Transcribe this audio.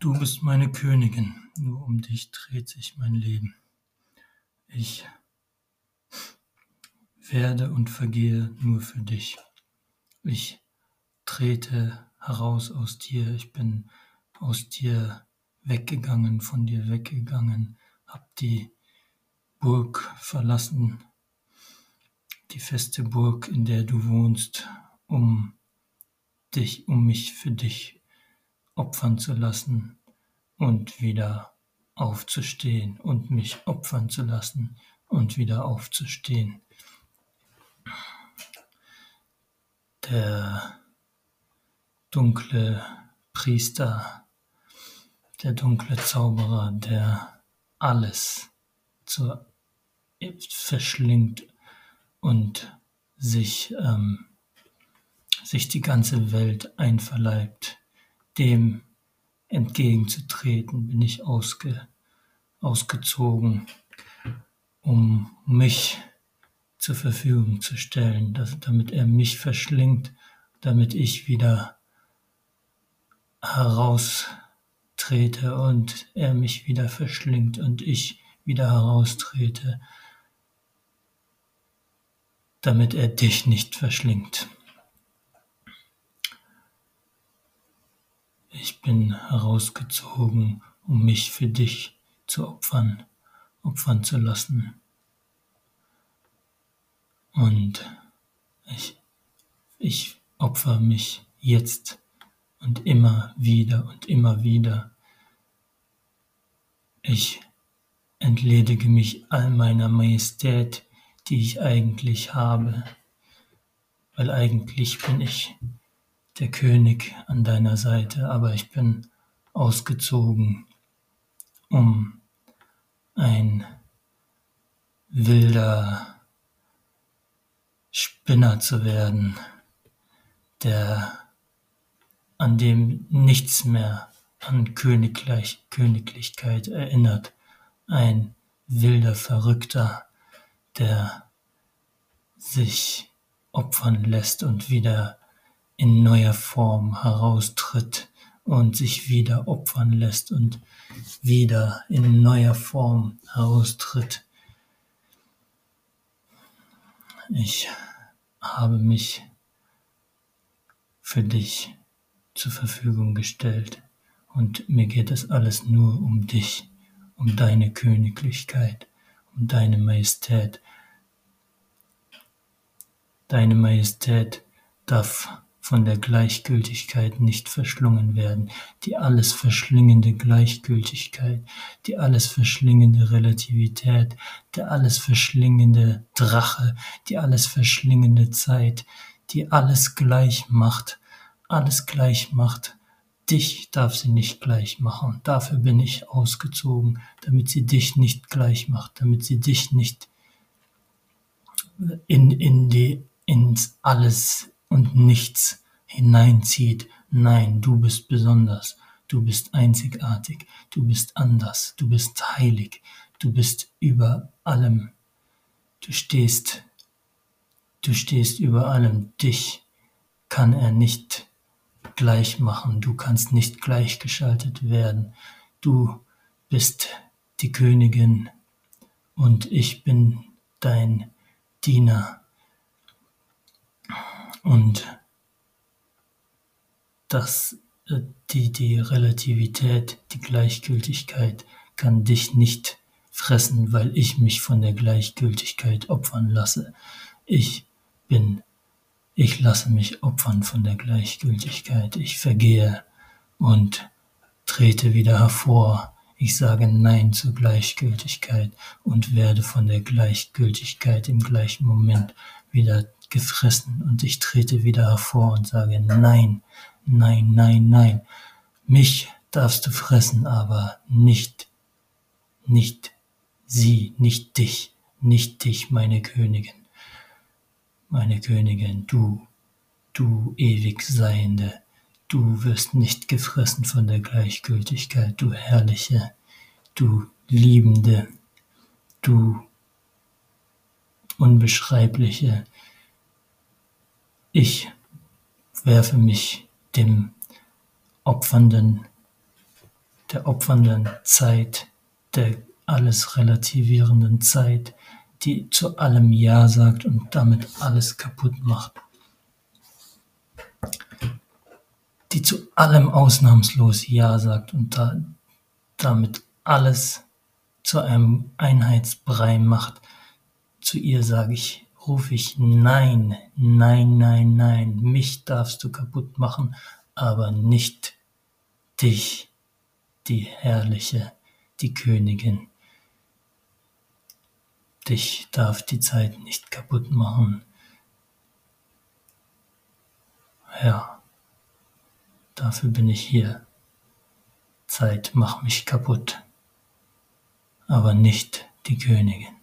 Du bist meine Königin, nur um dich dreht sich mein Leben. Ich werde und vergehe nur für dich. Ich trete heraus aus dir, ich bin aus dir weggegangen, von dir weggegangen, hab die Burg verlassen, die feste Burg, in der du wohnst, um dich, um mich für dich opfern zu lassen und wieder aufzustehen und mich opfern zu lassen und wieder aufzustehen. Der dunkle Priester, der dunkle Zauberer, der alles zur verschlingt und sich, ähm, sich die ganze Welt einverleibt, dem entgegenzutreten, bin ich ausge, ausgezogen, um mich zur Verfügung zu stellen, dass, damit er mich verschlingt, damit ich wieder heraustrete und er mich wieder verschlingt und ich wieder heraustrete, damit er dich nicht verschlingt. Ich bin herausgezogen, um mich für dich zu opfern, opfern zu lassen. Und ich, ich opfer mich jetzt und immer wieder und immer wieder. Ich entledige mich all meiner Majestät, die ich eigentlich habe, weil eigentlich bin ich der König an deiner Seite, aber ich bin ausgezogen, um ein wilder Spinner zu werden, der an dem nichts mehr an Königlich, Königlichkeit erinnert, ein wilder Verrückter, der sich opfern lässt und wieder in neuer Form heraustritt und sich wieder opfern lässt und wieder in neuer Form heraustritt. Ich habe mich für dich zur Verfügung gestellt und mir geht es alles nur um dich, um deine Königlichkeit, um deine Majestät. Deine Majestät darf von der Gleichgültigkeit nicht verschlungen werden, die alles verschlingende Gleichgültigkeit, die alles verschlingende Relativität, der alles verschlingende Drache, die alles verschlingende Zeit, die alles gleich macht, alles gleich macht. Dich darf sie nicht gleich machen. Dafür bin ich ausgezogen, damit sie dich nicht gleich macht, damit sie dich nicht in, in die, ins Alles und nichts hineinzieht. Nein, du bist besonders, du bist einzigartig, du bist anders, du bist heilig, du bist über allem. Du stehst, du stehst über allem. Dich kann er nicht gleich machen, du kannst nicht gleichgeschaltet werden. Du bist die Königin und ich bin dein Diener. Und dass äh, die, die Relativität, die Gleichgültigkeit kann dich nicht fressen, weil ich mich von der Gleichgültigkeit opfern lasse. Ich bin, ich lasse mich opfern von der Gleichgültigkeit. Ich vergehe und trete wieder hervor. Ich sage Nein zur Gleichgültigkeit und werde von der Gleichgültigkeit im gleichen Moment wieder gefressen und ich trete wieder hervor und sage Nein Nein, nein, nein, mich darfst du fressen, aber nicht, nicht sie, nicht dich, nicht dich, meine Königin. Meine Königin, du, du ewig Seiende, du wirst nicht gefressen von der Gleichgültigkeit, du Herrliche, du Liebende, du Unbeschreibliche. Ich werfe mich dem opfernden der opfernden Zeit, der alles relativierenden Zeit, die zu allem Ja sagt und damit alles kaputt macht. Die zu allem ausnahmslos Ja sagt und da, damit alles zu einem Einheitsbrei macht. Zu ihr sage ich, rufe ich Nein, nein, nein, nein, mich darfst du kaputt machen, aber nicht dich, die Herrliche, die Königin. Dich darf die Zeit nicht kaputt machen. Ja, dafür bin ich hier. Zeit, mach mich kaputt, aber nicht die Königin.